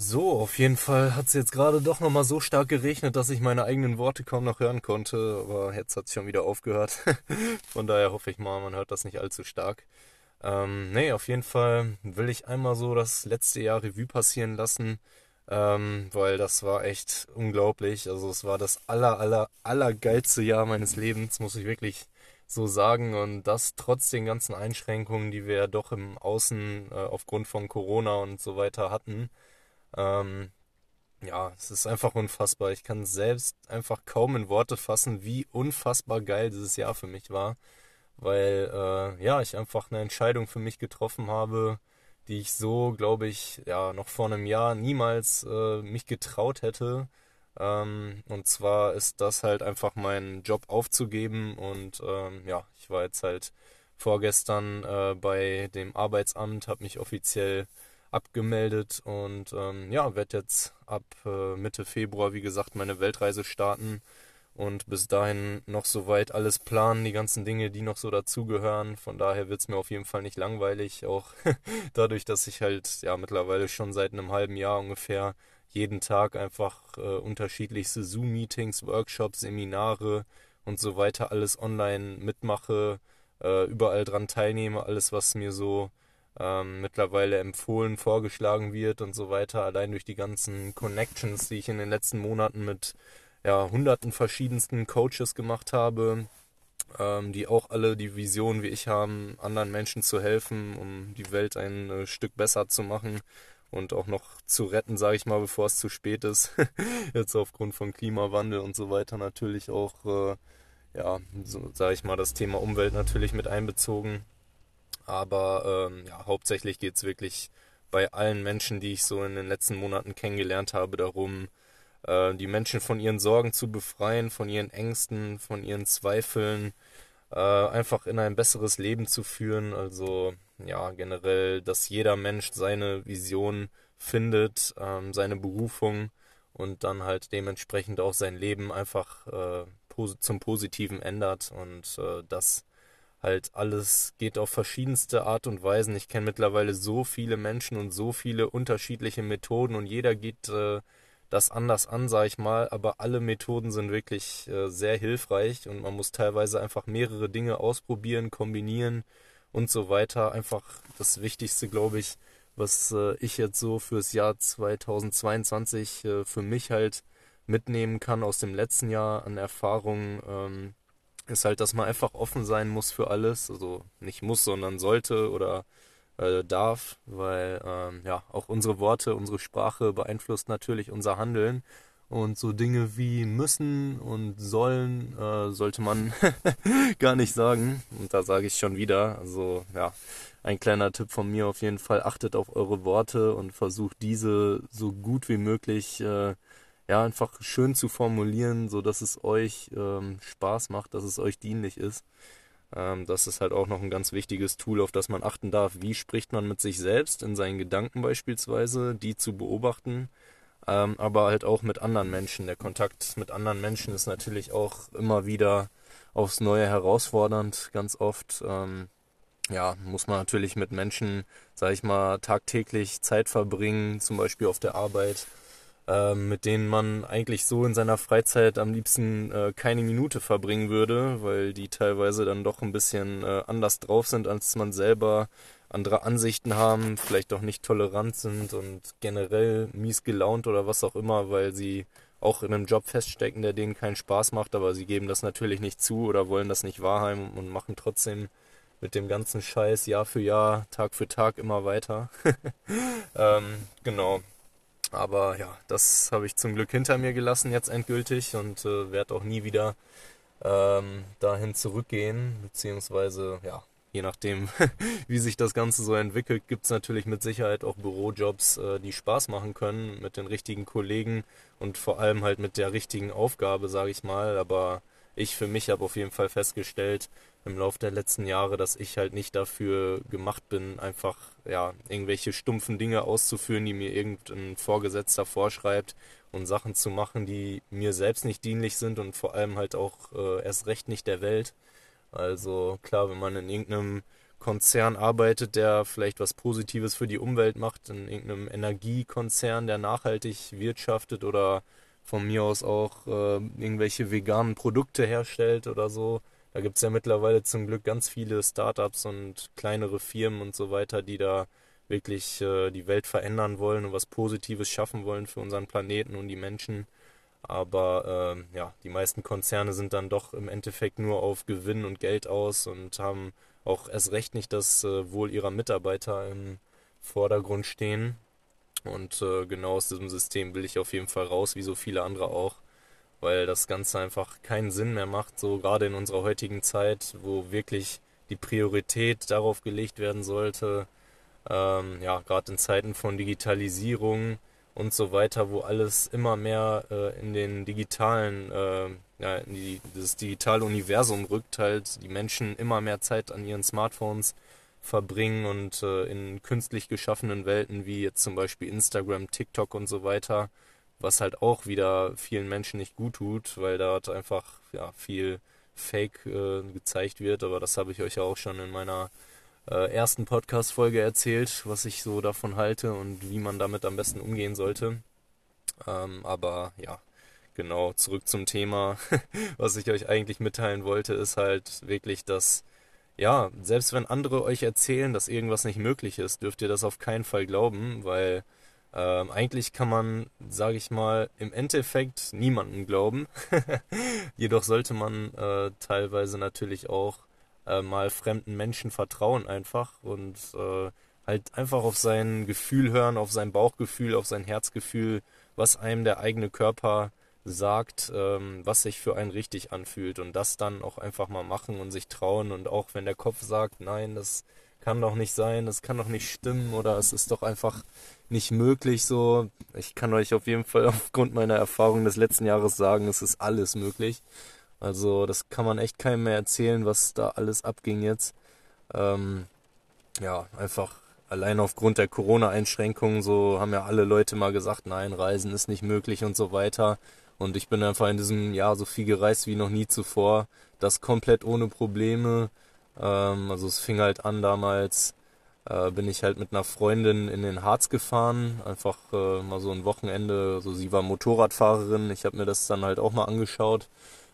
So, auf jeden Fall hat es jetzt gerade doch nochmal so stark geregnet, dass ich meine eigenen Worte kaum noch hören konnte. Aber jetzt hat es schon wieder aufgehört. Von daher hoffe ich mal, man hört das nicht allzu stark. Ähm, nee, auf jeden Fall will ich einmal so das letzte Jahr Revue passieren lassen, ähm, weil das war echt unglaublich. Also es war das aller, aller, aller geilste Jahr meines Lebens, muss ich wirklich so sagen. Und das trotz den ganzen Einschränkungen, die wir ja doch im Außen äh, aufgrund von Corona und so weiter hatten. Ähm, ja, es ist einfach unfassbar. Ich kann selbst einfach kaum in Worte fassen, wie unfassbar geil dieses Jahr für mich war. Weil, äh, ja, ich einfach eine Entscheidung für mich getroffen habe, die ich so, glaube ich, ja, noch vor einem Jahr niemals äh, mich getraut hätte. Ähm, und zwar ist das halt einfach meinen Job aufzugeben. Und ähm, ja, ich war jetzt halt vorgestern äh, bei dem Arbeitsamt, habe mich offiziell abgemeldet und ähm, ja, werde jetzt ab äh, Mitte Februar, wie gesagt, meine Weltreise starten und bis dahin noch soweit alles planen, die ganzen Dinge, die noch so dazugehören. Von daher wird es mir auf jeden Fall nicht langweilig, auch dadurch, dass ich halt ja mittlerweile schon seit einem halben Jahr ungefähr jeden Tag einfach äh, unterschiedlichste Zoom-Meetings, Workshops, Seminare und so weiter alles online mitmache, äh, überall dran teilnehme, alles was mir so ähm, mittlerweile empfohlen, vorgeschlagen wird und so weiter, allein durch die ganzen Connections, die ich in den letzten Monaten mit ja, hunderten verschiedensten Coaches gemacht habe, ähm, die auch alle die Vision wie ich haben, anderen Menschen zu helfen, um die Welt ein äh, Stück besser zu machen und auch noch zu retten, sage ich mal, bevor es zu spät ist. Jetzt aufgrund von Klimawandel und so weiter natürlich auch, äh, ja, so, sage ich mal, das Thema Umwelt natürlich mit einbezogen. Aber ähm, ja, hauptsächlich geht es wirklich bei allen Menschen, die ich so in den letzten Monaten kennengelernt habe, darum, äh, die Menschen von ihren Sorgen zu befreien, von ihren Ängsten, von ihren Zweifeln, äh, einfach in ein besseres Leben zu führen. Also ja, generell, dass jeder Mensch seine Vision findet, ähm, seine Berufung und dann halt dementsprechend auch sein Leben einfach äh, zum Positiven ändert und äh, das halt alles geht auf verschiedenste Art und Weisen. Ich kenne mittlerweile so viele Menschen und so viele unterschiedliche Methoden und jeder geht äh, das anders an, sage ich mal, aber alle Methoden sind wirklich äh, sehr hilfreich und man muss teilweise einfach mehrere Dinge ausprobieren, kombinieren und so weiter. Einfach das Wichtigste, glaube ich, was äh, ich jetzt so fürs Jahr 2022 äh, für mich halt mitnehmen kann aus dem letzten Jahr an Erfahrungen. Ähm, ist halt, dass man einfach offen sein muss für alles. Also nicht muss, sondern sollte oder äh, darf, weil ähm, ja auch unsere Worte, unsere Sprache beeinflusst natürlich unser Handeln. Und so Dinge wie müssen und sollen äh, sollte man gar nicht sagen. Und da sage ich schon wieder, also ja, ein kleiner Tipp von mir auf jeden Fall, achtet auf eure Worte und versucht diese so gut wie möglich äh, ja, einfach schön zu formulieren, so dass es euch ähm, Spaß macht, dass es euch dienlich ist. Ähm, das ist halt auch noch ein ganz wichtiges Tool, auf das man achten darf. Wie spricht man mit sich selbst in seinen Gedanken beispielsweise, die zu beobachten, ähm, aber halt auch mit anderen Menschen. Der Kontakt mit anderen Menschen ist natürlich auch immer wieder aufs Neue herausfordernd, ganz oft. Ähm, ja, muss man natürlich mit Menschen, sag ich mal, tagtäglich Zeit verbringen, zum Beispiel auf der Arbeit ähm, mit denen man eigentlich so in seiner Freizeit am liebsten äh, keine Minute verbringen würde, weil die teilweise dann doch ein bisschen äh, anders drauf sind als man selber, andere Ansichten haben, vielleicht auch nicht tolerant sind und generell mies gelaunt oder was auch immer, weil sie auch in einem Job feststecken, der denen keinen Spaß macht, aber sie geben das natürlich nicht zu oder wollen das nicht wahrhaben und machen trotzdem mit dem ganzen Scheiß Jahr für Jahr, Tag für Tag immer weiter. ähm, genau. Aber ja, das habe ich zum Glück hinter mir gelassen jetzt endgültig und äh, werde auch nie wieder ähm, dahin zurückgehen, beziehungsweise ja, je nachdem, wie sich das Ganze so entwickelt, gibt es natürlich mit Sicherheit auch Bürojobs, äh, die Spaß machen können mit den richtigen Kollegen und vor allem halt mit der richtigen Aufgabe, sage ich mal. Aber ich für mich habe auf jeden Fall festgestellt, im Laufe der letzten Jahre, dass ich halt nicht dafür gemacht bin, einfach ja irgendwelche stumpfen Dinge auszuführen, die mir irgendein Vorgesetzter vorschreibt und Sachen zu machen, die mir selbst nicht dienlich sind und vor allem halt auch äh, erst recht nicht der Welt. Also klar, wenn man in irgendeinem Konzern arbeitet, der vielleicht was Positives für die Umwelt macht, in irgendeinem Energiekonzern, der nachhaltig wirtschaftet oder von mir aus auch äh, irgendwelche veganen Produkte herstellt oder so. Da gibt es ja mittlerweile zum Glück ganz viele Startups und kleinere Firmen und so weiter, die da wirklich äh, die Welt verändern wollen und was Positives schaffen wollen für unseren Planeten und die Menschen. Aber äh, ja, die meisten Konzerne sind dann doch im Endeffekt nur auf Gewinn und Geld aus und haben auch erst recht nicht das äh, Wohl ihrer Mitarbeiter im Vordergrund stehen. Und äh, genau aus diesem System will ich auf jeden Fall raus, wie so viele andere auch, weil das Ganze einfach keinen Sinn mehr macht, so gerade in unserer heutigen Zeit, wo wirklich die Priorität darauf gelegt werden sollte, ähm, ja, gerade in Zeiten von Digitalisierung und so weiter, wo alles immer mehr äh, in den digitalen, äh, ja, in die, das digitale Universum rückt, halt die Menschen immer mehr Zeit an ihren Smartphones verbringen und äh, in künstlich geschaffenen Welten wie jetzt zum Beispiel Instagram, TikTok und so weiter, was halt auch wieder vielen Menschen nicht gut tut, weil dort einfach ja, viel Fake äh, gezeigt wird, aber das habe ich euch ja auch schon in meiner äh, ersten Podcast-Folge erzählt, was ich so davon halte und wie man damit am besten umgehen sollte. Ähm, aber ja, genau, zurück zum Thema. was ich euch eigentlich mitteilen wollte, ist halt wirklich, dass, ja, selbst wenn andere euch erzählen, dass irgendwas nicht möglich ist, dürft ihr das auf keinen Fall glauben, weil ähm, eigentlich kann man, sage ich mal, im Endeffekt niemanden glauben. Jedoch sollte man äh, teilweise natürlich auch äh, mal fremden Menschen vertrauen einfach und äh, halt einfach auf sein Gefühl hören, auf sein Bauchgefühl, auf sein Herzgefühl, was einem der eigene Körper sagt, ähm, was sich für einen richtig anfühlt und das dann auch einfach mal machen und sich trauen und auch wenn der Kopf sagt, nein, das kann doch nicht sein, das kann doch nicht stimmen oder es ist doch einfach nicht möglich so. Ich kann euch auf jeden Fall aufgrund meiner Erfahrung des letzten Jahres sagen, es ist alles möglich. Also das kann man echt keinem mehr erzählen, was da alles abging jetzt. Ähm, ja, einfach allein aufgrund der Corona-Einschränkungen, so haben ja alle Leute mal gesagt, nein, Reisen ist nicht möglich und so weiter. Und ich bin einfach in diesem Jahr so viel gereist wie noch nie zuvor. Das komplett ohne Probleme. Ähm, also es fing halt an damals, äh, bin ich halt mit einer Freundin in den Harz gefahren. Einfach äh, mal so ein Wochenende. Also sie war Motorradfahrerin. Ich habe mir das dann halt auch mal angeschaut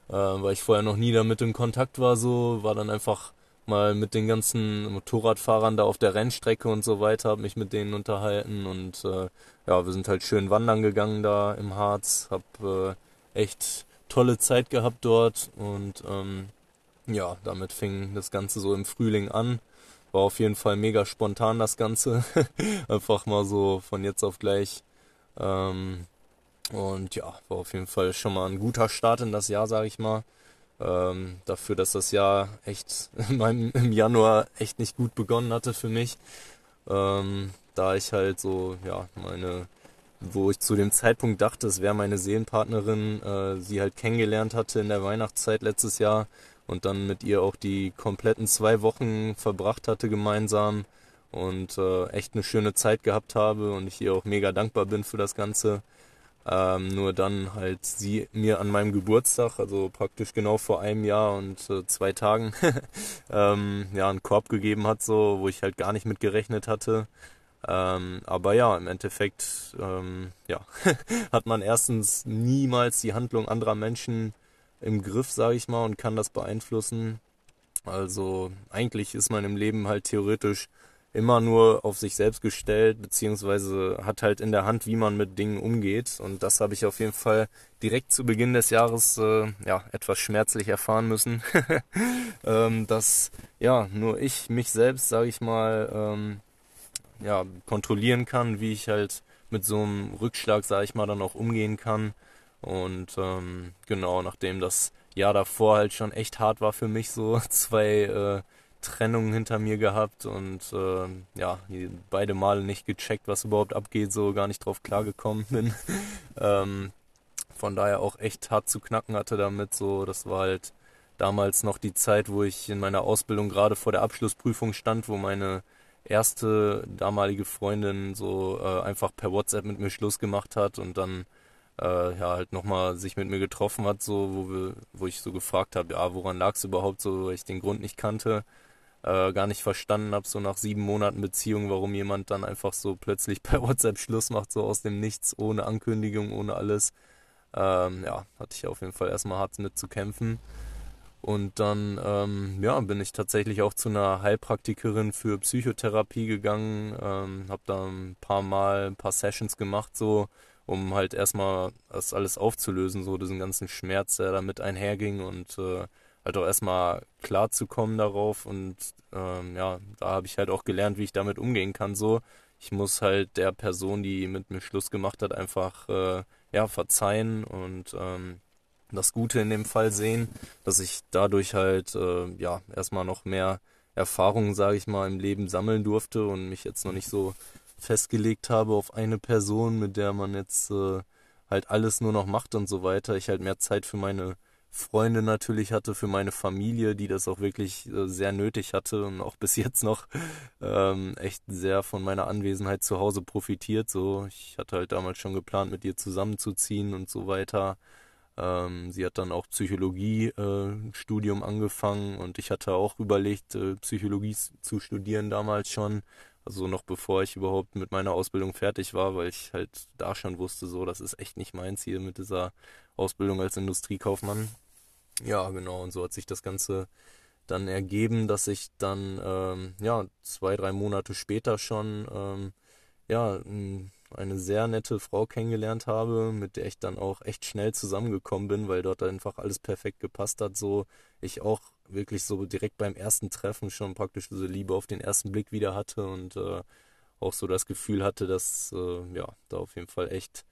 äh, weil ich vorher noch nie damit in Kontakt war, so, war dann einfach mal mit den ganzen Motorradfahrern da auf der Rennstrecke und so weiter, habe mich mit denen unterhalten und äh, ja, wir sind halt schön wandern gegangen da im Harz, hab äh, echt tolle Zeit gehabt dort und ähm, ja, damit fing das Ganze so im Frühling an. War auf jeden Fall mega spontan das Ganze. Einfach mal so von jetzt auf gleich. Ähm, und ja, war auf jeden Fall schon mal ein guter Start in das Jahr, sage ich mal. Ähm, dafür, dass das Jahr echt im Januar echt nicht gut begonnen hatte für mich. Ähm, da ich halt so, ja, meine, wo ich zu dem Zeitpunkt dachte, es wäre meine Seelenpartnerin, äh, sie halt kennengelernt hatte in der Weihnachtszeit letztes Jahr und dann mit ihr auch die kompletten zwei Wochen verbracht hatte gemeinsam und äh, echt eine schöne Zeit gehabt habe und ich ihr auch mega dankbar bin für das Ganze. Ähm, nur dann halt sie mir an meinem Geburtstag, also praktisch genau vor einem Jahr und äh, zwei Tagen, ähm, ja, einen Korb gegeben hat, so, wo ich halt gar nicht mit gerechnet hatte. Ähm, aber ja, im Endeffekt, ähm, ja, hat man erstens niemals die Handlung anderer Menschen im Griff, sage ich mal, und kann das beeinflussen. Also eigentlich ist man im Leben halt theoretisch immer nur auf sich selbst gestellt, beziehungsweise hat halt in der Hand, wie man mit Dingen umgeht. Und das habe ich auf jeden Fall direkt zu Beginn des Jahres äh, ja etwas schmerzlich erfahren müssen, ähm, dass ja nur ich mich selbst, sage ich mal, ähm, ja kontrollieren kann, wie ich halt mit so einem Rückschlag, sage ich mal, dann auch umgehen kann. Und ähm, genau, nachdem das Jahr davor halt schon echt hart war für mich, so zwei äh, Trennung hinter mir gehabt und äh, ja, beide Male nicht gecheckt, was überhaupt abgeht, so gar nicht drauf klargekommen bin. ähm, von daher auch echt hart zu knacken hatte damit. So, das war halt damals noch die Zeit, wo ich in meiner Ausbildung gerade vor der Abschlussprüfung stand, wo meine erste damalige Freundin so äh, einfach per WhatsApp mit mir Schluss gemacht hat und dann äh, ja halt nochmal sich mit mir getroffen hat, so wo wir, wo ich so gefragt habe, ja, woran lag es überhaupt so, weil ich den Grund nicht kannte. Äh, gar nicht verstanden habe, so nach sieben Monaten Beziehung, warum jemand dann einfach so plötzlich bei WhatsApp Schluss macht, so aus dem Nichts, ohne Ankündigung, ohne alles. Ähm, ja, hatte ich auf jeden Fall erstmal hart mit zu kämpfen. Und dann ähm, ja, bin ich tatsächlich auch zu einer Heilpraktikerin für Psychotherapie gegangen, ähm, habe da ein paar Mal ein paar Sessions gemacht, so um halt erstmal das alles aufzulösen, so diesen ganzen Schmerz, der damit einherging und äh, halt auch erstmal klar zu kommen darauf. Und ähm, ja, da habe ich halt auch gelernt, wie ich damit umgehen kann. So, ich muss halt der Person, die mit mir Schluss gemacht hat, einfach äh, ja verzeihen und ähm, das Gute in dem Fall sehen, dass ich dadurch halt äh, ja erstmal noch mehr Erfahrungen, sage ich mal, im Leben sammeln durfte und mich jetzt noch nicht so festgelegt habe auf eine Person, mit der man jetzt äh, halt alles nur noch macht und so weiter. Ich halt mehr Zeit für meine Freunde natürlich hatte, für meine Familie, die das auch wirklich äh, sehr nötig hatte und auch bis jetzt noch ähm, echt sehr von meiner Anwesenheit zu Hause profitiert. So, ich hatte halt damals schon geplant, mit ihr zusammenzuziehen und so weiter. Ähm, sie hat dann auch Psychologie-Studium äh, angefangen und ich hatte auch überlegt, äh, Psychologie zu studieren damals schon. Also noch bevor ich überhaupt mit meiner Ausbildung fertig war, weil ich halt da schon wusste, so, das ist echt nicht mein Ziel mit dieser Ausbildung als Industriekaufmann. Ja, genau, und so hat sich das Ganze dann ergeben, dass ich dann, ähm, ja, zwei, drei Monate später schon, ähm, ja, eine sehr nette Frau kennengelernt habe, mit der ich dann auch echt schnell zusammengekommen bin, weil dort einfach alles perfekt gepasst hat. So ich auch wirklich so direkt beim ersten Treffen schon praktisch diese Liebe auf den ersten Blick wieder hatte und äh, auch so das Gefühl hatte, dass äh, ja da auf jeden Fall echt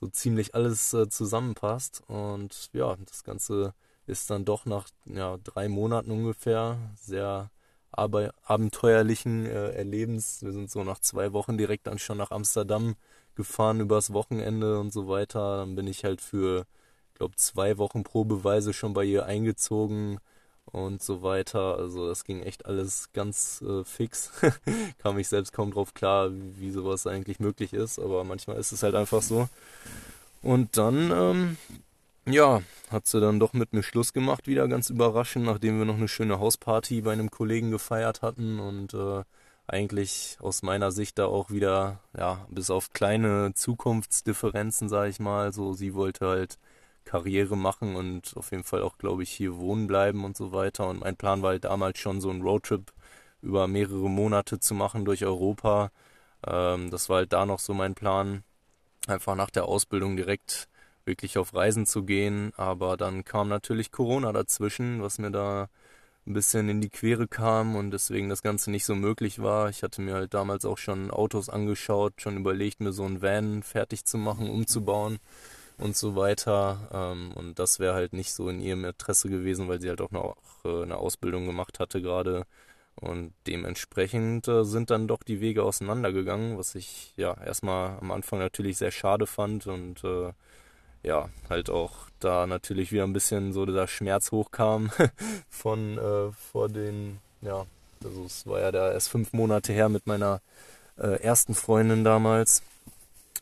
so ziemlich alles äh, zusammenpasst. Und ja, das Ganze ist dann doch nach ja, drei Monaten ungefähr sehr abenteuerlichen äh, Erlebens. Wir sind so nach zwei Wochen direkt dann schon nach Amsterdam gefahren übers Wochenende und so weiter. Dann bin ich halt für, glaube zwei Wochen probeweise schon bei ihr eingezogen und so weiter. Also das ging echt alles ganz äh, fix. Kam ich selbst kaum drauf klar, wie, wie sowas eigentlich möglich ist, aber manchmal ist es halt einfach so. Und dann ähm, ja, hat sie dann doch mit mir Schluss gemacht, wieder ganz überraschend, nachdem wir noch eine schöne Hausparty bei einem Kollegen gefeiert hatten und äh, eigentlich aus meiner Sicht da auch wieder, ja, bis auf kleine Zukunftsdifferenzen, sage ich mal, so sie wollte halt Karriere machen und auf jeden Fall auch, glaube ich, hier wohnen bleiben und so weiter. Und mein Plan war halt damals schon so ein Roadtrip über mehrere Monate zu machen durch Europa. Ähm, das war halt da noch so mein Plan, einfach nach der Ausbildung direkt wirklich auf Reisen zu gehen. Aber dann kam natürlich Corona dazwischen, was mir da ein bisschen in die Quere kam und deswegen das Ganze nicht so möglich war. Ich hatte mir halt damals auch schon Autos angeschaut, schon überlegt, mir so ein Van fertig zu machen, umzubauen und so weiter. Ähm, und das wäre halt nicht so in ihrem Interesse gewesen, weil sie halt auch noch äh, eine Ausbildung gemacht hatte gerade. Und dementsprechend äh, sind dann doch die Wege auseinandergegangen, was ich ja erstmal am Anfang natürlich sehr schade fand und äh, ja, halt auch da natürlich wieder ein bisschen so dieser Schmerz hochkam von äh, vor den, ja, also es war ja da erst fünf Monate her mit meiner äh, ersten Freundin damals.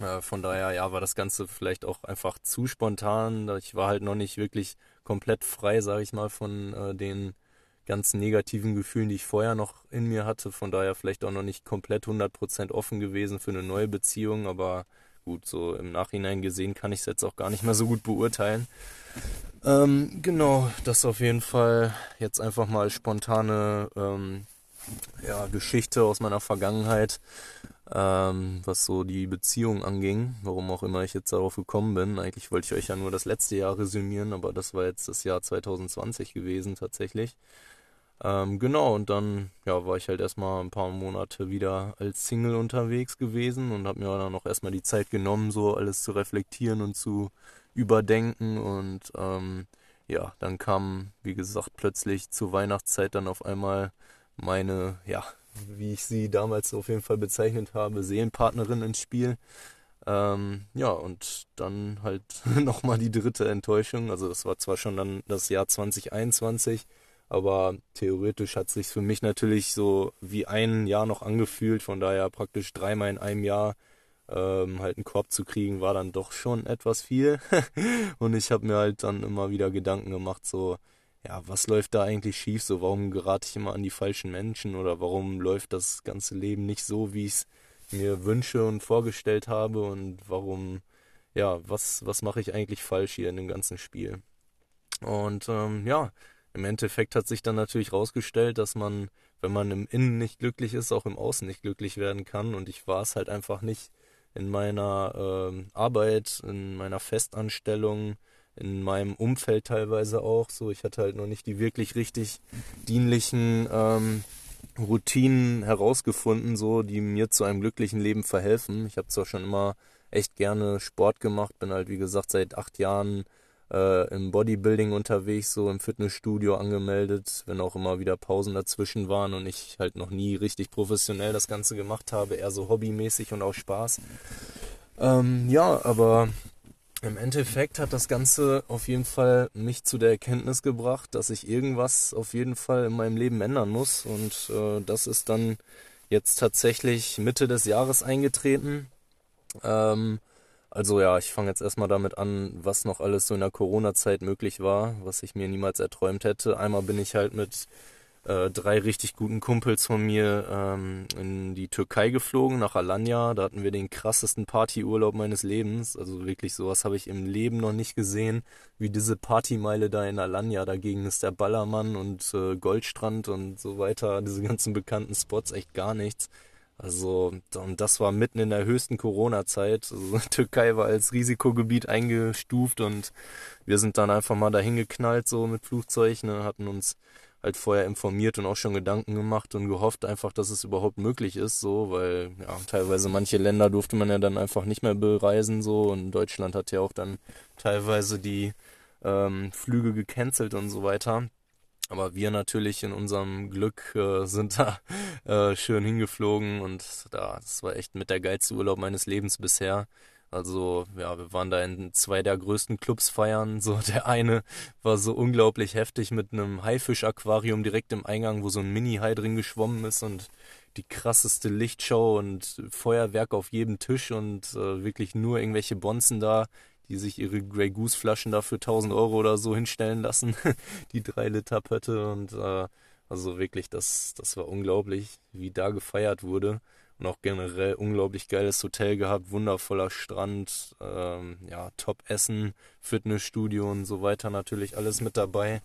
Äh, von daher, ja, war das Ganze vielleicht auch einfach zu spontan. Ich war halt noch nicht wirklich komplett frei, sage ich mal, von äh, den ganzen negativen Gefühlen, die ich vorher noch in mir hatte. Von daher vielleicht auch noch nicht komplett 100% offen gewesen für eine neue Beziehung, aber gut, so im Nachhinein gesehen kann ich es jetzt auch gar nicht mehr so gut beurteilen. Ähm, genau, das auf jeden Fall jetzt einfach mal spontane ähm, ja, Geschichte aus meiner Vergangenheit, ähm, was so die Beziehung anging, warum auch immer ich jetzt darauf gekommen bin. Eigentlich wollte ich euch ja nur das letzte Jahr resümieren, aber das war jetzt das Jahr 2020 gewesen tatsächlich. Ähm, genau, und dann ja, war ich halt erstmal ein paar Monate wieder als Single unterwegs gewesen und habe mir dann auch erstmal die Zeit genommen, so alles zu reflektieren und zu überdenken. Und ähm, ja, dann kam, wie gesagt, plötzlich zur Weihnachtszeit dann auf einmal meine, ja, wie ich sie damals auf jeden Fall bezeichnet habe, Seelenpartnerin ins Spiel. Ähm, ja, und dann halt nochmal die dritte Enttäuschung. Also das war zwar schon dann das Jahr 2021, aber theoretisch hat es sich für mich natürlich so wie ein Jahr noch angefühlt. Von daher praktisch dreimal in einem Jahr ähm, halt einen Korb zu kriegen, war dann doch schon etwas viel. und ich habe mir halt dann immer wieder Gedanken gemacht, so, ja, was läuft da eigentlich schief? So, warum gerate ich immer an die falschen Menschen oder warum läuft das ganze Leben nicht so, wie ich es mir wünsche und vorgestellt habe und warum, ja, was, was mache ich eigentlich falsch hier in dem ganzen Spiel? Und ähm, ja, im Endeffekt hat sich dann natürlich rausgestellt, dass man, wenn man im Innen nicht glücklich ist, auch im Außen nicht glücklich werden kann. Und ich war es halt einfach nicht in meiner äh, Arbeit, in meiner Festanstellung, in meinem Umfeld teilweise auch. So, ich hatte halt noch nicht die wirklich richtig dienlichen ähm, Routinen herausgefunden, so die mir zu einem glücklichen Leben verhelfen. Ich habe zwar schon immer echt gerne Sport gemacht, bin halt wie gesagt seit acht Jahren äh, im Bodybuilding unterwegs, so im Fitnessstudio angemeldet, wenn auch immer wieder Pausen dazwischen waren und ich halt noch nie richtig professionell das Ganze gemacht habe, eher so hobbymäßig und auch Spaß. Ähm, ja, aber im Endeffekt hat das Ganze auf jeden Fall mich zu der Erkenntnis gebracht, dass ich irgendwas auf jeden Fall in meinem Leben ändern muss. Und äh, das ist dann jetzt tatsächlich Mitte des Jahres eingetreten. Ähm, also ja, ich fange jetzt erstmal damit an, was noch alles so in der Corona-Zeit möglich war, was ich mir niemals erträumt hätte. Einmal bin ich halt mit äh, drei richtig guten Kumpels von mir ähm, in die Türkei geflogen, nach Alanya. Da hatten wir den krassesten Partyurlaub meines Lebens. Also wirklich sowas habe ich im Leben noch nicht gesehen, wie diese Partymeile da in Alanya. Dagegen ist der Ballermann und äh, Goldstrand und so weiter, diese ganzen bekannten Spots echt gar nichts. Also, und das war mitten in der höchsten Corona-Zeit. Also, Türkei war als Risikogebiet eingestuft und wir sind dann einfach mal dahin geknallt, so mit Flugzeug, ne, hatten uns halt vorher informiert und auch schon Gedanken gemacht und gehofft einfach, dass es überhaupt möglich ist, so, weil ja, teilweise manche Länder durfte man ja dann einfach nicht mehr bereisen, so, und Deutschland hat ja auch dann teilweise die ähm, Flüge gecancelt und so weiter. Aber wir natürlich in unserem Glück äh, sind da äh, schön hingeflogen und da, das war echt mit der geilste Urlaub meines Lebens bisher. Also, ja, wir waren da in zwei der größten Clubs feiern. So, der eine war so unglaublich heftig mit einem Haifisch-Aquarium direkt im Eingang, wo so ein Mini-Hai drin geschwommen ist und die krasseste Lichtshow und Feuerwerk auf jedem Tisch und äh, wirklich nur irgendwelche Bonzen da, die sich ihre Grey Goose Flaschen da für 1000 Euro oder so hinstellen lassen. die drei Liter Pötte und äh, also wirklich, das, das war unglaublich, wie da gefeiert wurde und auch generell unglaublich geiles Hotel gehabt, wundervoller Strand, ähm, ja, Top-Essen, Fitnessstudio und so weiter natürlich alles mit dabei.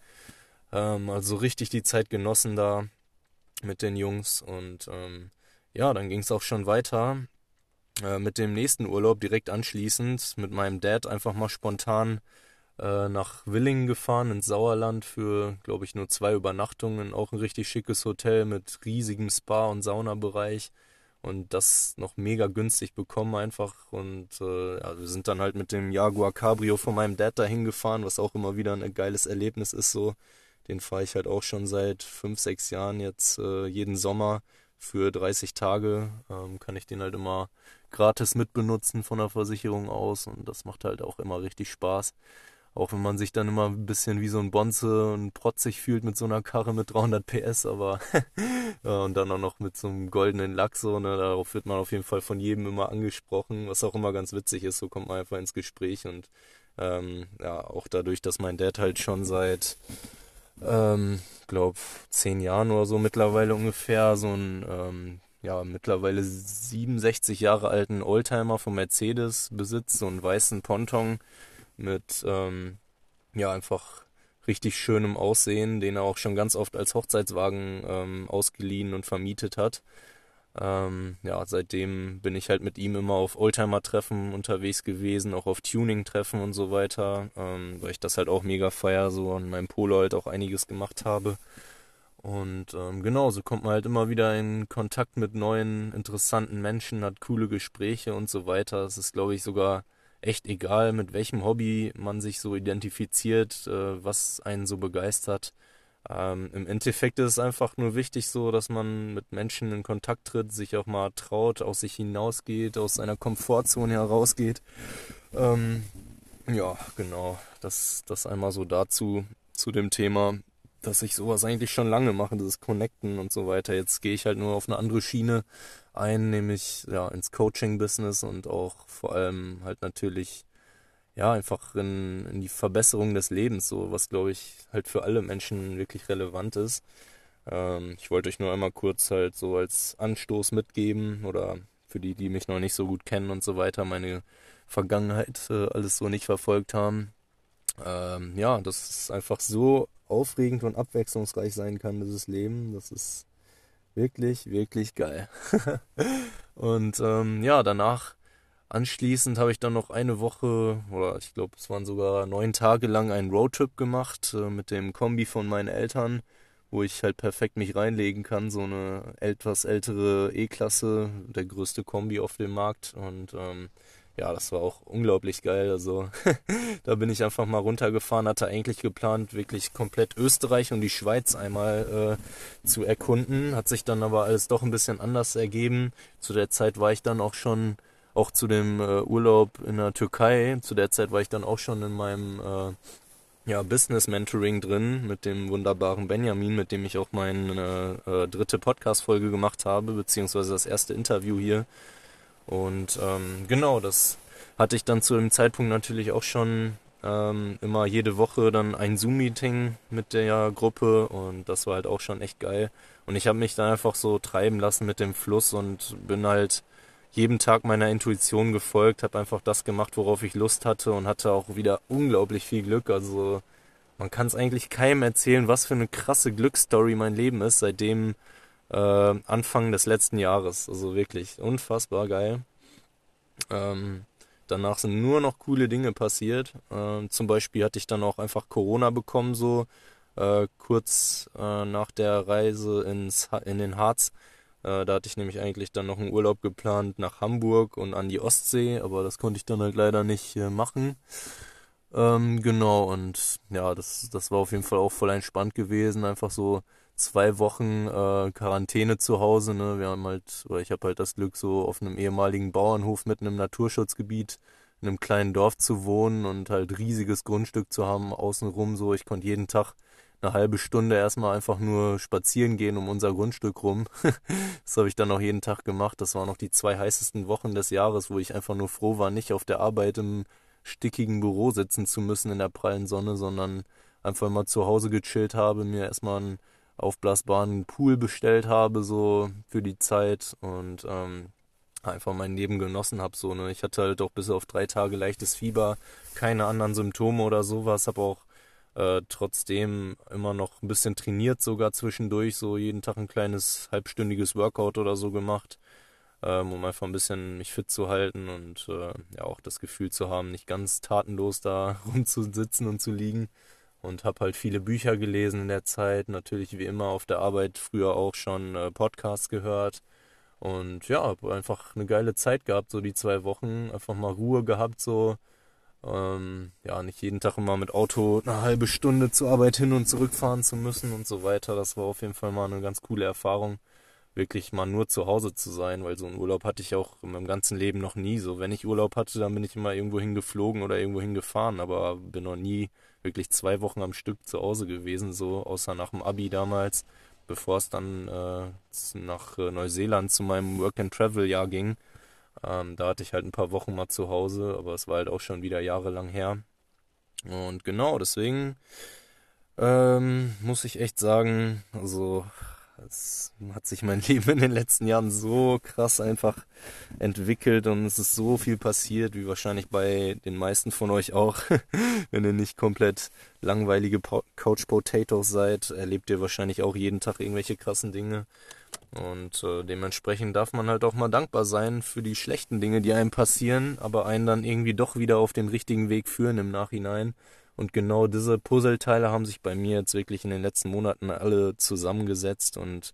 Ähm, also richtig die Zeit genossen da mit den Jungs und ähm, ja, dann ging es auch schon weiter äh, mit dem nächsten Urlaub direkt anschließend mit meinem Dad einfach mal spontan äh, nach Willingen gefahren ins Sauerland für, glaube ich, nur zwei Übernachtungen. Auch ein richtig schickes Hotel mit riesigem Spa- und Saunabereich und das noch mega günstig bekommen einfach und äh, ja, wir sind dann halt mit dem Jaguar Cabrio von meinem Dad dahin gefahren, was auch immer wieder ein geiles Erlebnis ist so. Den fahre ich halt auch schon seit fünf, sechs Jahren jetzt äh, jeden Sommer für 30 Tage. Ähm, kann ich den halt immer gratis mitbenutzen von der Versicherung aus und das macht halt auch immer richtig Spaß. Auch wenn man sich dann immer ein bisschen wie so ein Bonze und protzig fühlt mit so einer Karre mit 300 PS, aber und dann auch noch mit so einem goldenen Lack so, ne, darauf wird man auf jeden Fall von jedem immer angesprochen, was auch immer ganz witzig ist, so kommt man einfach ins Gespräch und ähm, ja, auch dadurch, dass mein Dad halt schon seit, ähm, glaub, zehn Jahren oder so mittlerweile ungefähr so ein, ähm, ja, mittlerweile 67 Jahre alten Oldtimer von Mercedes besitzt, so einen weißen Ponton, mit ähm, ja einfach richtig schönem Aussehen, den er auch schon ganz oft als Hochzeitswagen ähm, ausgeliehen und vermietet hat. Ähm, ja, seitdem bin ich halt mit ihm immer auf Oldtimer-Treffen unterwegs gewesen, auch auf Tuning-Treffen und so weiter, ähm, weil ich das halt auch mega feier, so an meinem Polo halt auch einiges gemacht habe. Und ähm, genau, so kommt man halt immer wieder in Kontakt mit neuen, interessanten Menschen, hat coole Gespräche und so weiter. Es ist, glaube ich, sogar echt egal, mit welchem Hobby man sich so identifiziert, äh, was einen so begeistert. Ähm, Im Endeffekt ist es einfach nur wichtig so, dass man mit Menschen in Kontakt tritt, sich auch mal traut, aus sich hinausgeht, aus seiner Komfortzone herausgeht. Ähm, ja, genau. Das, das einmal so dazu, zu dem Thema, dass ich sowas eigentlich schon lange mache, dieses Connecten und so weiter. Jetzt gehe ich halt nur auf eine andere Schiene, ein, nämlich ja, ins Coaching-Business und auch vor allem halt natürlich ja, einfach in, in die Verbesserung des Lebens, so was glaube ich halt für alle Menschen wirklich relevant ist. Ähm, ich wollte euch nur einmal kurz halt so als Anstoß mitgeben oder für die, die mich noch nicht so gut kennen und so weiter, meine Vergangenheit äh, alles so nicht verfolgt haben. Ähm, ja, dass es einfach so aufregend und abwechslungsreich sein kann, dieses Leben. Das ist wirklich, wirklich geil. und ähm, ja, danach Anschließend habe ich dann noch eine Woche oder ich glaube, es waren sogar neun Tage lang einen Roadtrip gemacht äh, mit dem Kombi von meinen Eltern, wo ich halt perfekt mich reinlegen kann. So eine etwas ältere E-Klasse, der größte Kombi auf dem Markt. Und ähm, ja, das war auch unglaublich geil. Also da bin ich einfach mal runtergefahren, hatte eigentlich geplant, wirklich komplett Österreich und die Schweiz einmal äh, zu erkunden. Hat sich dann aber alles doch ein bisschen anders ergeben. Zu der Zeit war ich dann auch schon auch zu dem äh, Urlaub in der Türkei. Zu der Zeit war ich dann auch schon in meinem äh, ja, Business Mentoring drin mit dem wunderbaren Benjamin, mit dem ich auch meine äh, dritte Podcast-Folge gemacht habe, beziehungsweise das erste Interview hier. Und ähm, genau, das hatte ich dann zu dem Zeitpunkt natürlich auch schon ähm, immer jede Woche dann ein Zoom-Meeting mit der Gruppe und das war halt auch schon echt geil. Und ich habe mich dann einfach so treiben lassen mit dem Fluss und bin halt jedem Tag meiner Intuition gefolgt, habe einfach das gemacht, worauf ich Lust hatte und hatte auch wieder unglaublich viel Glück. Also man kann es eigentlich keinem erzählen, was für eine krasse Glücksstory mein Leben ist, seitdem äh, Anfang des letzten Jahres. Also wirklich unfassbar geil. Ähm, danach sind nur noch coole Dinge passiert. Ähm, zum Beispiel hatte ich dann auch einfach Corona bekommen, so äh, kurz äh, nach der Reise ins, in den Harz äh, da hatte ich nämlich eigentlich dann noch einen Urlaub geplant nach Hamburg und an die Ostsee, aber das konnte ich dann halt leider nicht äh, machen. Ähm, genau, und ja, das, das war auf jeden Fall auch voll entspannt gewesen. Einfach so zwei Wochen äh, Quarantäne zu Hause. Ne? Wir haben halt, oder ich habe halt das Glück, so auf einem ehemaligen Bauernhof mitten im Naturschutzgebiet in einem kleinen Dorf zu wohnen und halt riesiges Grundstück zu haben außenrum. So, ich konnte jeden Tag eine halbe Stunde erstmal einfach nur spazieren gehen um unser Grundstück rum. das habe ich dann auch jeden Tag gemacht. Das waren noch die zwei heißesten Wochen des Jahres, wo ich einfach nur froh war, nicht auf der Arbeit im stickigen Büro sitzen zu müssen in der prallen Sonne, sondern einfach mal zu Hause gechillt habe, mir erstmal einen aufblasbaren Pool bestellt habe, so für die Zeit und ähm, einfach mein Leben genossen habe. So, ne? Ich hatte halt auch bis auf drei Tage leichtes Fieber, keine anderen Symptome oder sowas, habe auch äh, trotzdem immer noch ein bisschen trainiert, sogar zwischendurch, so jeden Tag ein kleines halbstündiges Workout oder so gemacht, ähm, um einfach ein bisschen mich fit zu halten und äh, ja auch das Gefühl zu haben, nicht ganz tatenlos da rumzusitzen und zu liegen. Und habe halt viele Bücher gelesen in der Zeit, natürlich wie immer auf der Arbeit früher auch schon äh, Podcasts gehört. Und ja, habe einfach eine geile Zeit gehabt, so die zwei Wochen, einfach mal Ruhe gehabt, so ähm, ja, nicht jeden Tag immer mit Auto eine halbe Stunde zur Arbeit hin und zurück fahren zu müssen und so weiter. Das war auf jeden Fall mal eine ganz coole Erfahrung, wirklich mal nur zu Hause zu sein, weil so einen Urlaub hatte ich auch in meinem ganzen Leben noch nie. So, wenn ich Urlaub hatte, dann bin ich immer irgendwo hingeflogen oder irgendwo hingefahren, aber bin noch nie wirklich zwei Wochen am Stück zu Hause gewesen, so außer nach dem Abi damals, bevor es dann äh, nach äh, Neuseeland zu meinem Work-and-Travel-Jahr ging ähm, da hatte ich halt ein paar Wochen mal zu Hause, aber es war halt auch schon wieder jahrelang her. Und genau, deswegen ähm, muss ich echt sagen, also es hat sich mein Leben in den letzten Jahren so krass einfach entwickelt und es ist so viel passiert, wie wahrscheinlich bei den meisten von euch auch. Wenn ihr nicht komplett langweilige Couch Potatoes seid, erlebt ihr wahrscheinlich auch jeden Tag irgendwelche krassen Dinge. Und äh, dementsprechend darf man halt auch mal dankbar sein für die schlechten Dinge, die einem passieren, aber einen dann irgendwie doch wieder auf den richtigen Weg führen im Nachhinein. Und genau diese Puzzleteile haben sich bei mir jetzt wirklich in den letzten Monaten alle zusammengesetzt und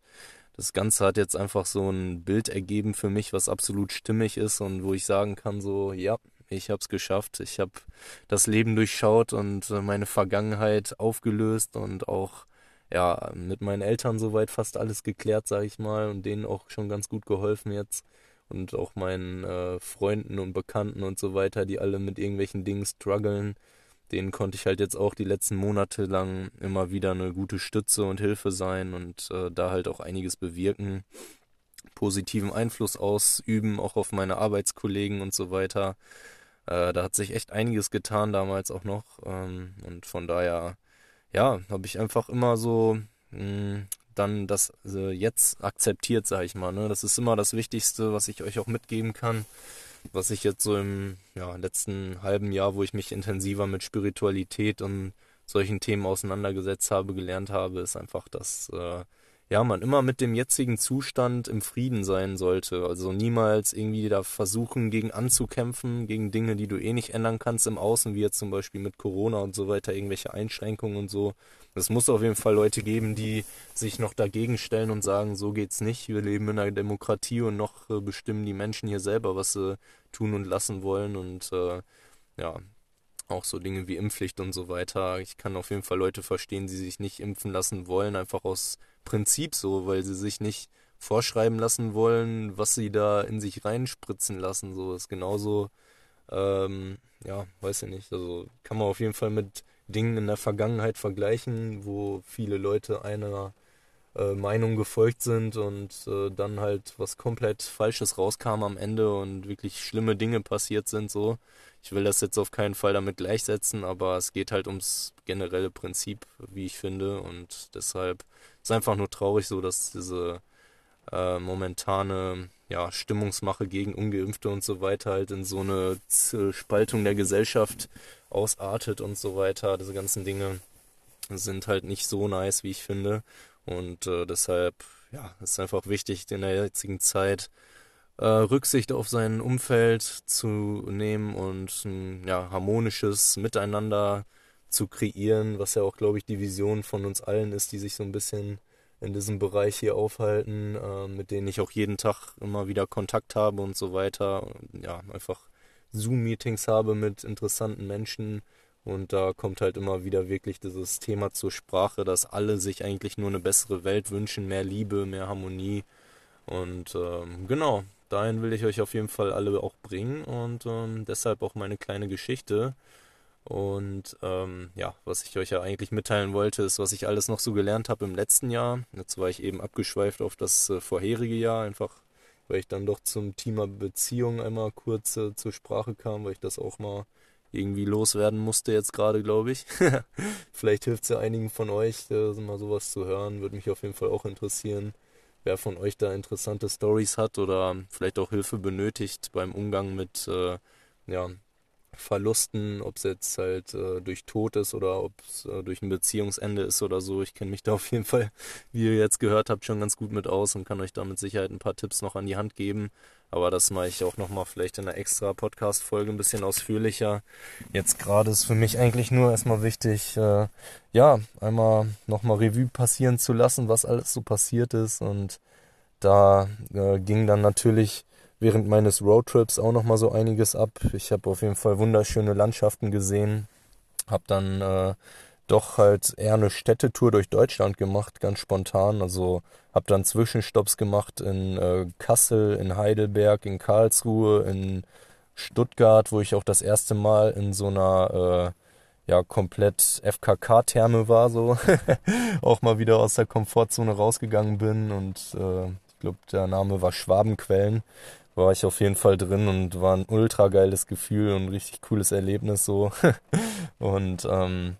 das Ganze hat jetzt einfach so ein Bild ergeben für mich, was absolut stimmig ist und wo ich sagen kann, so, ja, ich hab's geschafft, ich hab das Leben durchschaut und äh, meine Vergangenheit aufgelöst und auch ja, mit meinen Eltern soweit fast alles geklärt, sag ich mal, und denen auch schon ganz gut geholfen jetzt. Und auch meinen äh, Freunden und Bekannten und so weiter, die alle mit irgendwelchen Dingen strugglen denen konnte ich halt jetzt auch die letzten Monate lang immer wieder eine gute Stütze und Hilfe sein und äh, da halt auch einiges bewirken, positiven Einfluss ausüben, auch auf meine Arbeitskollegen und so weiter. Äh, da hat sich echt einiges getan damals auch noch. Ähm, und von daher, ja, habe ich einfach immer so mh, hm, dann das äh, jetzt akzeptiert, sage ich mal. Ne? Das ist immer das Wichtigste, was ich euch auch mitgeben kann. Was ich jetzt so im ja, letzten halben Jahr, wo ich mich intensiver mit Spiritualität und solchen Themen auseinandergesetzt habe, gelernt habe, ist einfach, dass äh, ja, man immer mit dem jetzigen Zustand im Frieden sein sollte. Also niemals irgendwie da versuchen, gegen anzukämpfen, gegen Dinge, die du eh nicht ändern kannst im Außen, wie jetzt zum Beispiel mit Corona und so weiter, irgendwelche Einschränkungen und so. Es muss auf jeden Fall Leute geben, die sich noch dagegen stellen und sagen, so geht's nicht. Wir leben in einer Demokratie und noch äh, bestimmen die Menschen hier selber, was sie tun und lassen wollen. Und äh, ja, auch so Dinge wie Impfpflicht und so weiter. Ich kann auf jeden Fall Leute verstehen, die sich nicht impfen lassen wollen, einfach aus Prinzip so, weil sie sich nicht vorschreiben lassen wollen, was sie da in sich reinspritzen lassen. So ist genauso, ähm, ja, weiß ich nicht. Also kann man auf jeden Fall mit Dingen in der Vergangenheit vergleichen, wo viele Leute einer äh, Meinung gefolgt sind und äh, dann halt was komplett Falsches rauskam am Ende und wirklich schlimme Dinge passiert sind. So, ich will das jetzt auf keinen Fall damit gleichsetzen, aber es geht halt ums generelle Prinzip, wie ich finde, und deshalb ist einfach nur traurig so, dass diese äh, momentane ja, Stimmungsmache gegen Ungeimpfte und so weiter halt in so eine Spaltung der Gesellschaft ausartet und so weiter. Diese ganzen Dinge sind halt nicht so nice, wie ich finde. Und äh, deshalb, ja, ist einfach wichtig in der jetzigen Zeit äh, Rücksicht auf sein Umfeld zu nehmen und ein ja, harmonisches Miteinander zu kreieren, was ja auch, glaube ich, die Vision von uns allen ist, die sich so ein bisschen in diesem Bereich hier aufhalten, äh, mit denen ich auch jeden Tag immer wieder Kontakt habe und so weiter. Ja, einfach Zoom-Meetings habe mit interessanten Menschen. Und da kommt halt immer wieder wirklich dieses Thema zur Sprache, dass alle sich eigentlich nur eine bessere Welt wünschen, mehr Liebe, mehr Harmonie. Und ähm, genau, dahin will ich euch auf jeden Fall alle auch bringen und ähm, deshalb auch meine kleine Geschichte. Und ähm, ja, was ich euch ja eigentlich mitteilen wollte, ist, was ich alles noch so gelernt habe im letzten Jahr. Jetzt war ich eben abgeschweift auf das äh, vorherige Jahr, einfach weil ich dann doch zum Thema Beziehung einmal kurz äh, zur Sprache kam, weil ich das auch mal irgendwie loswerden musste jetzt gerade, glaube ich. Vielleicht hilft es ja einigen von euch, äh, mal sowas zu hören. Würde mich auf jeden Fall auch interessieren, wer von euch da interessante Stories hat oder vielleicht auch Hilfe benötigt beim Umgang mit äh, ja, Verlusten, ob es jetzt halt äh, durch Tod ist oder ob es äh, durch ein Beziehungsende ist oder so. Ich kenne mich da auf jeden Fall, wie ihr jetzt gehört habt, schon ganz gut mit aus und kann euch da mit Sicherheit ein paar Tipps noch an die Hand geben. Aber das mache ich auch nochmal vielleicht in einer extra Podcast-Folge ein bisschen ausführlicher. Jetzt gerade ist für mich eigentlich nur erstmal wichtig, äh, ja, einmal nochmal Revue passieren zu lassen, was alles so passiert ist. Und da äh, ging dann natürlich während meines Roadtrips auch nochmal so einiges ab. Ich habe auf jeden Fall wunderschöne Landschaften gesehen. Habe dann äh, doch halt eher eine Städtetour durch Deutschland gemacht, ganz spontan. Also habe dann Zwischenstopps gemacht in äh, Kassel, in Heidelberg, in Karlsruhe, in Stuttgart, wo ich auch das erste Mal in so einer äh, ja komplett FKK-Therme war, so auch mal wieder aus der Komfortzone rausgegangen bin und äh, ich glaube der Name war Schwabenquellen war ich auf jeden Fall drin und war ein ultra geiles Gefühl und richtig cooles Erlebnis so. und ähm,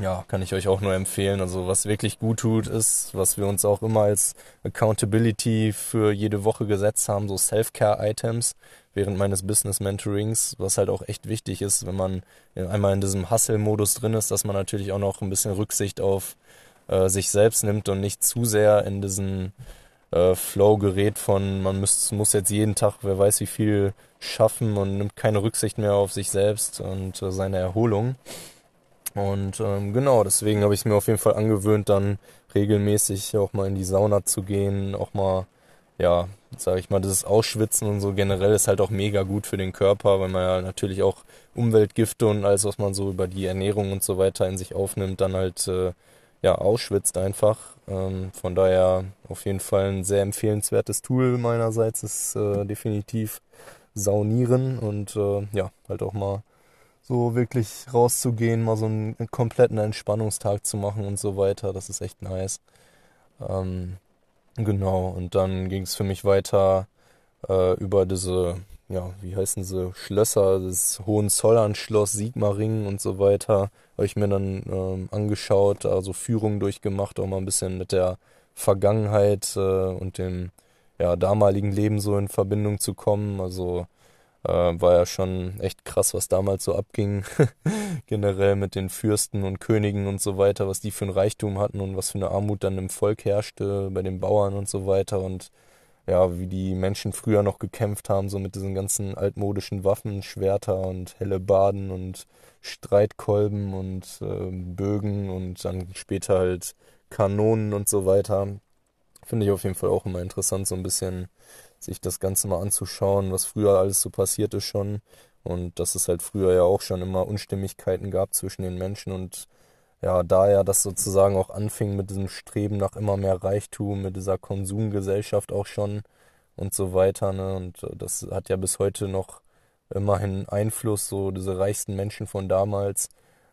ja, kann ich euch auch nur empfehlen. Also was wirklich gut tut, ist, was wir uns auch immer als Accountability für jede Woche gesetzt haben, so Self-Care-Items während meines Business-Mentorings, was halt auch echt wichtig ist, wenn man einmal in diesem Hustle-Modus drin ist, dass man natürlich auch noch ein bisschen Rücksicht auf äh, sich selbst nimmt und nicht zu sehr in diesen äh, Flow gerät von, man muss, muss jetzt jeden Tag, wer weiß wie viel schaffen und nimmt keine Rücksicht mehr auf sich selbst und äh, seine Erholung. Und ähm, genau, deswegen habe ich es mir auf jeden Fall angewöhnt, dann regelmäßig auch mal in die Sauna zu gehen, auch mal, ja, sage ich mal, dieses Ausschwitzen und so generell ist halt auch mega gut für den Körper, weil man ja natürlich auch Umweltgifte und alles, was man so über die Ernährung und so weiter in sich aufnimmt, dann halt äh, ja ausschwitzt einfach. Ähm, von daher auf jeden Fall ein sehr empfehlenswertes Tool meinerseits ist äh, definitiv Saunieren und äh, ja, halt auch mal so wirklich rauszugehen, mal so einen kompletten Entspannungstag zu machen und so weiter. Das ist echt nice. Ähm, genau, und dann ging es für mich weiter äh, über diese ja, wie heißen sie, Schlösser, das Hohenzollern-Schloss, Sigmaringen und so weiter, habe ich mir dann ähm, angeschaut, also Führungen durchgemacht, auch mal ein bisschen mit der Vergangenheit äh, und dem ja, damaligen Leben so in Verbindung zu kommen. Also äh, war ja schon echt krass, was damals so abging. Generell mit den Fürsten und Königen und so weiter, was die für ein Reichtum hatten und was für eine Armut dann im Volk herrschte, bei den Bauern und so weiter. Und ja, wie die Menschen früher noch gekämpft haben, so mit diesen ganzen altmodischen Waffen, Schwerter und helle Baden und Streitkolben und äh, Bögen und dann später halt Kanonen und so weiter. Finde ich auf jeden Fall auch immer interessant, so ein bisschen sich das Ganze mal anzuschauen, was früher alles so passiert ist schon. Und dass es halt früher ja auch schon immer Unstimmigkeiten gab zwischen den Menschen und ja, da ja das sozusagen auch anfing mit diesem Streben nach immer mehr Reichtum, mit dieser Konsumgesellschaft auch schon und so weiter, ne? Und äh, das hat ja bis heute noch immerhin Einfluss, so diese reichsten Menschen von damals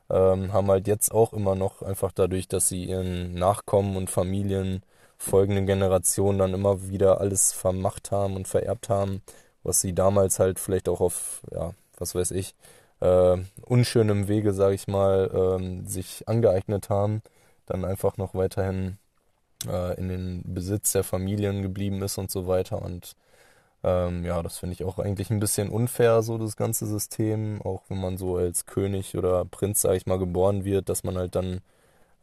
ähm, haben halt jetzt auch immer noch einfach dadurch, dass sie ihren Nachkommen und Familien folgenden Generationen dann immer wieder alles vermacht haben und vererbt haben, was sie damals halt vielleicht auch auf, ja, was weiß ich, äh, unschönem Wege, sage ich mal, äh, sich angeeignet haben, dann einfach noch weiterhin äh, in den Besitz der Familien geblieben ist und so weiter. Und ähm, ja, das finde ich auch eigentlich ein bisschen unfair, so das ganze System, auch wenn man so als König oder Prinz, sage ich mal, geboren wird, dass man halt dann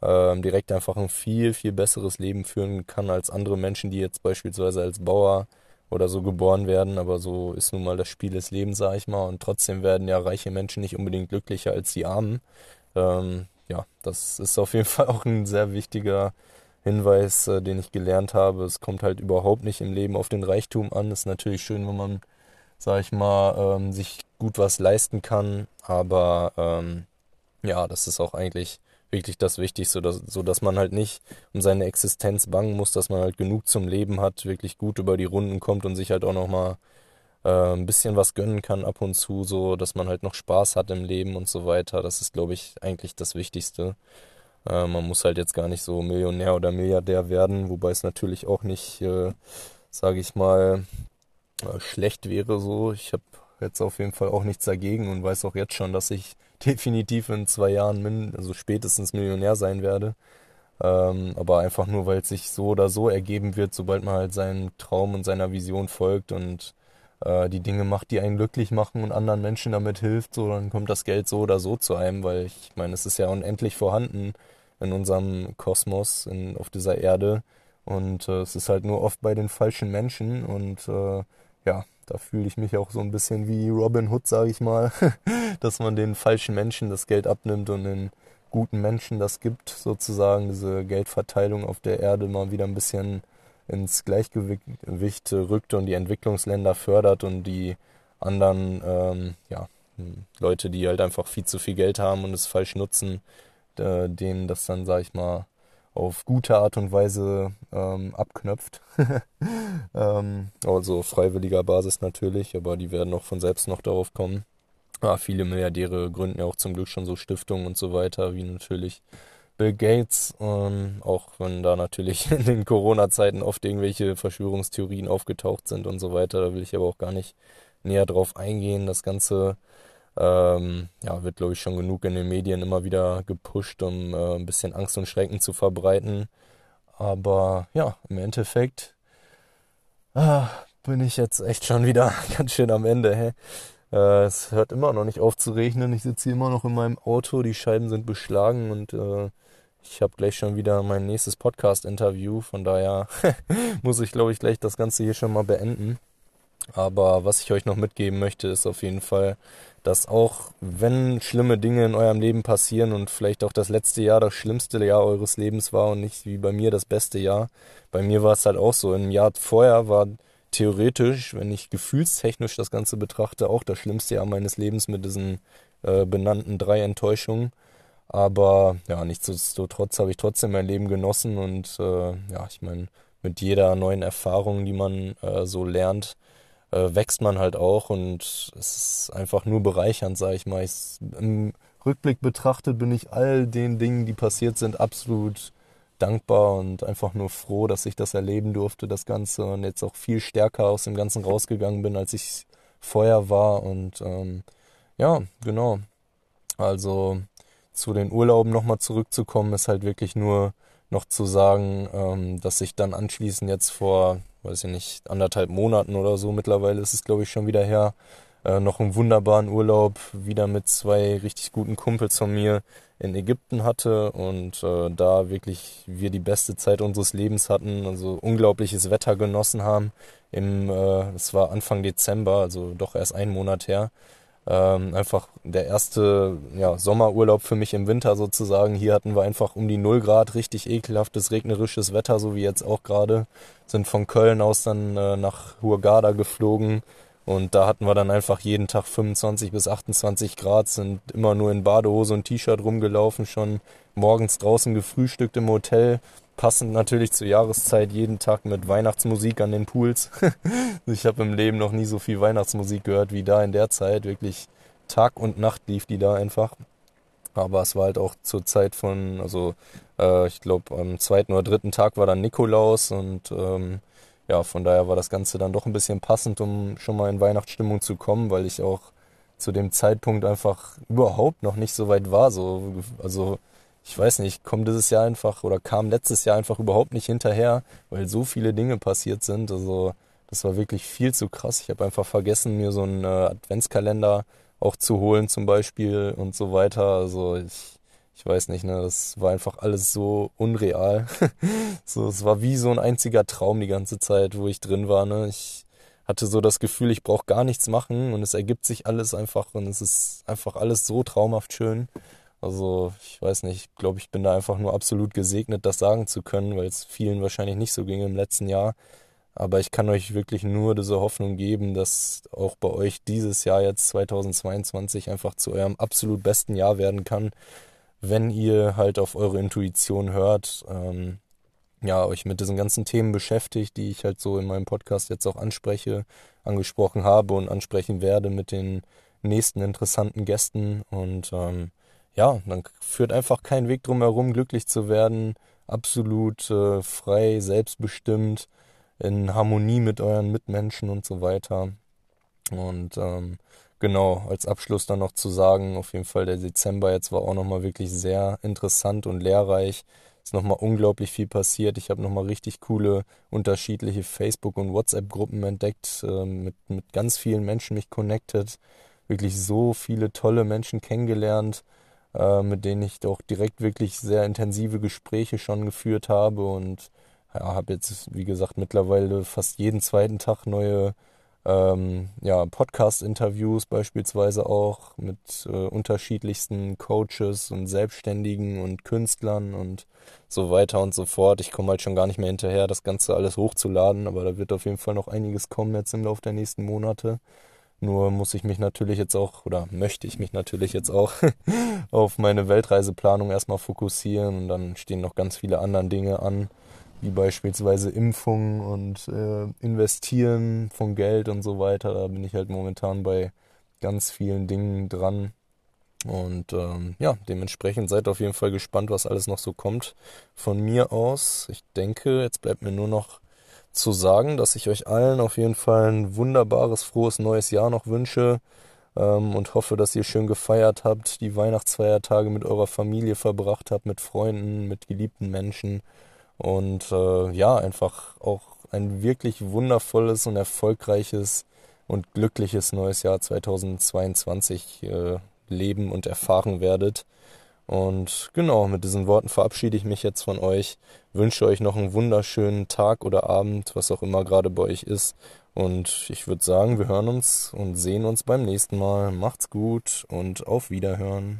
ähm, direkt einfach ein viel, viel besseres Leben führen kann als andere Menschen, die jetzt beispielsweise als Bauer oder so geboren werden, aber so ist nun mal das Spiel des Lebens, sag ich mal. Und trotzdem werden ja reiche Menschen nicht unbedingt glücklicher als die Armen. Ähm, ja, das ist auf jeden Fall auch ein sehr wichtiger Hinweis, äh, den ich gelernt habe. Es kommt halt überhaupt nicht im Leben auf den Reichtum an. Ist natürlich schön, wenn man, sag ich mal, ähm, sich gut was leisten kann. Aber ähm, ja, das ist auch eigentlich wirklich das Wichtigste, dass, so dass man halt nicht um seine Existenz bangen muss, dass man halt genug zum Leben hat, wirklich gut über die Runden kommt und sich halt auch nochmal äh, ein bisschen was gönnen kann ab und zu, so dass man halt noch Spaß hat im Leben und so weiter. Das ist, glaube ich, eigentlich das Wichtigste. Äh, man muss halt jetzt gar nicht so Millionär oder Milliardär werden, wobei es natürlich auch nicht, äh, sage ich mal, äh, schlecht wäre so. Ich habe jetzt auf jeden Fall auch nichts dagegen und weiß auch jetzt schon, dass ich definitiv in zwei Jahren, also spätestens Millionär sein werde. Ähm, aber einfach nur, weil es sich so oder so ergeben wird, sobald man halt seinem Traum und seiner Vision folgt und äh, die Dinge macht, die einen glücklich machen und anderen Menschen damit hilft, so dann kommt das Geld so oder so zu einem, weil ich meine, es ist ja unendlich vorhanden in unserem Kosmos, in, auf dieser Erde. Und äh, es ist halt nur oft bei den falschen Menschen und äh, ja, da fühle ich mich auch so ein bisschen wie Robin Hood, sage ich mal, dass man den falschen Menschen das Geld abnimmt und den guten Menschen das gibt, sozusagen. Diese Geldverteilung auf der Erde mal wieder ein bisschen ins Gleichgewicht rückt und die Entwicklungsländer fördert und die anderen ähm, ja, Leute, die halt einfach viel zu viel Geld haben und es falsch nutzen, äh, denen das dann, sag ich mal, auf gute Art und Weise ähm, abknöpft. ähm, also freiwilliger Basis natürlich, aber die werden auch von selbst noch darauf kommen. Ja, viele Milliardäre gründen ja auch zum Glück schon so Stiftungen und so weiter, wie natürlich Bill Gates, ähm, auch wenn da natürlich in den Corona-Zeiten oft irgendwelche Verschwörungstheorien aufgetaucht sind und so weiter. Da will ich aber auch gar nicht näher drauf eingehen. Das Ganze ähm, ja, wird, glaube ich, schon genug in den Medien immer wieder gepusht, um äh, ein bisschen Angst und Schrecken zu verbreiten. Aber ja, im Endeffekt ah, bin ich jetzt echt schon wieder ganz schön am Ende. Hä? Äh, es hört immer noch nicht auf zu regnen. Ich sitze hier immer noch in meinem Auto, die Scheiben sind beschlagen und äh, ich habe gleich schon wieder mein nächstes Podcast-Interview. Von daher muss ich, glaube ich, gleich das Ganze hier schon mal beenden. Aber was ich euch noch mitgeben möchte, ist auf jeden Fall, dass auch wenn schlimme Dinge in eurem Leben passieren und vielleicht auch das letzte Jahr das schlimmste Jahr eures Lebens war und nicht wie bei mir das beste Jahr, bei mir war es halt auch so. Im Jahr vorher war theoretisch, wenn ich gefühlstechnisch das Ganze betrachte, auch das schlimmste Jahr meines Lebens mit diesen äh, benannten drei Enttäuschungen. Aber ja, nichtsdestotrotz habe ich trotzdem mein Leben genossen und äh, ja, ich meine, mit jeder neuen Erfahrung, die man äh, so lernt, wächst man halt auch und es ist einfach nur bereichernd, sage ich mal. Ich, Im Rückblick betrachtet bin ich all den Dingen, die passiert sind, absolut dankbar und einfach nur froh, dass ich das erleben durfte, das Ganze und jetzt auch viel stärker aus dem Ganzen rausgegangen bin, als ich vorher war. Und ähm, ja, genau. Also zu den Urlauben nochmal zurückzukommen, ist halt wirklich nur noch zu sagen, ähm, dass ich dann anschließend jetzt vor, weiß ich nicht, anderthalb Monaten oder so, mittlerweile ist es glaube ich schon wieder her, äh, noch einen wunderbaren Urlaub wieder mit zwei richtig guten Kumpels von mir in Ägypten hatte und äh, da wirklich wir die beste Zeit unseres Lebens hatten, also unglaubliches Wetter genossen haben. Im, äh, es war Anfang Dezember, also doch erst einen Monat her. Ähm, einfach der erste ja, Sommerurlaub für mich im Winter sozusagen. Hier hatten wir einfach um die 0 Grad richtig ekelhaftes regnerisches Wetter, so wie jetzt auch gerade. Sind von Köln aus dann äh, nach Hurghada geflogen und da hatten wir dann einfach jeden Tag 25 bis 28 Grad, sind immer nur in Badehose und T-Shirt rumgelaufen, schon morgens draußen gefrühstückt im Hotel. Passend natürlich zur Jahreszeit jeden Tag mit Weihnachtsmusik an den Pools. ich habe im Leben noch nie so viel Weihnachtsmusik gehört wie da in der Zeit. Wirklich Tag und Nacht lief die da einfach. Aber es war halt auch zur Zeit von, also äh, ich glaube am zweiten oder dritten Tag war dann Nikolaus und ähm, ja, von daher war das Ganze dann doch ein bisschen passend, um schon mal in Weihnachtsstimmung zu kommen, weil ich auch zu dem Zeitpunkt einfach überhaupt noch nicht so weit war. So, also ich weiß nicht, komme dieses Jahr einfach oder kam letztes Jahr einfach überhaupt nicht hinterher, weil so viele Dinge passiert sind. Also das war wirklich viel zu krass. Ich habe einfach vergessen, mir so einen äh, Adventskalender auch zu holen zum Beispiel und so weiter. Also ich ich weiß nicht, ne, das war einfach alles so unreal. so, es war wie so ein einziger Traum die ganze Zeit, wo ich drin war, ne. Ich hatte so das Gefühl, ich brauche gar nichts machen und es ergibt sich alles einfach und es ist einfach alles so traumhaft schön. Also, ich weiß nicht, ich glaube, ich bin da einfach nur absolut gesegnet, das sagen zu können, weil es vielen wahrscheinlich nicht so ging im letzten Jahr. Aber ich kann euch wirklich nur diese Hoffnung geben, dass auch bei euch dieses Jahr jetzt 2022 einfach zu eurem absolut besten Jahr werden kann wenn ihr halt auf eure Intuition hört, ähm, ja, euch mit diesen ganzen Themen beschäftigt, die ich halt so in meinem Podcast jetzt auch anspreche, angesprochen habe und ansprechen werde mit den nächsten interessanten Gästen. Und ähm, ja, dann führt einfach kein Weg drum herum, glücklich zu werden, absolut äh, frei, selbstbestimmt, in Harmonie mit euren Mitmenschen und so weiter. Und ähm, Genau, als Abschluss dann noch zu sagen, auf jeden Fall der Dezember jetzt war auch nochmal wirklich sehr interessant und lehrreich. Es ist nochmal unglaublich viel passiert. Ich habe nochmal richtig coole unterschiedliche Facebook- und WhatsApp-Gruppen entdeckt, äh, mit, mit ganz vielen Menschen mich connected. Wirklich so viele tolle Menschen kennengelernt, äh, mit denen ich doch direkt wirklich sehr intensive Gespräche schon geführt habe und ja, habe jetzt, wie gesagt, mittlerweile fast jeden zweiten Tag neue ähm, ja, Podcast-Interviews beispielsweise auch mit äh, unterschiedlichsten Coaches und Selbstständigen und Künstlern und so weiter und so fort. Ich komme halt schon gar nicht mehr hinterher, das Ganze alles hochzuladen, aber da wird auf jeden Fall noch einiges kommen jetzt im Laufe der nächsten Monate. Nur muss ich mich natürlich jetzt auch, oder möchte ich mich natürlich jetzt auch auf meine Weltreiseplanung erstmal fokussieren und dann stehen noch ganz viele andere Dinge an wie beispielsweise Impfungen und äh, Investieren von Geld und so weiter. Da bin ich halt momentan bei ganz vielen Dingen dran. Und ähm, ja, dementsprechend seid auf jeden Fall gespannt, was alles noch so kommt von mir aus. Ich denke, jetzt bleibt mir nur noch zu sagen, dass ich euch allen auf jeden Fall ein wunderbares, frohes neues Jahr noch wünsche ähm, und hoffe, dass ihr schön gefeiert habt, die Weihnachtsfeiertage mit eurer Familie verbracht habt, mit Freunden, mit geliebten Menschen und äh, ja, einfach auch ein wirklich wundervolles und erfolgreiches und glückliches neues Jahr 2022 äh, leben und erfahren werdet. Und genau, mit diesen Worten verabschiede ich mich jetzt von euch, wünsche euch noch einen wunderschönen Tag oder Abend, was auch immer gerade bei euch ist. Und ich würde sagen, wir hören uns und sehen uns beim nächsten Mal. Macht's gut und auf Wiederhören.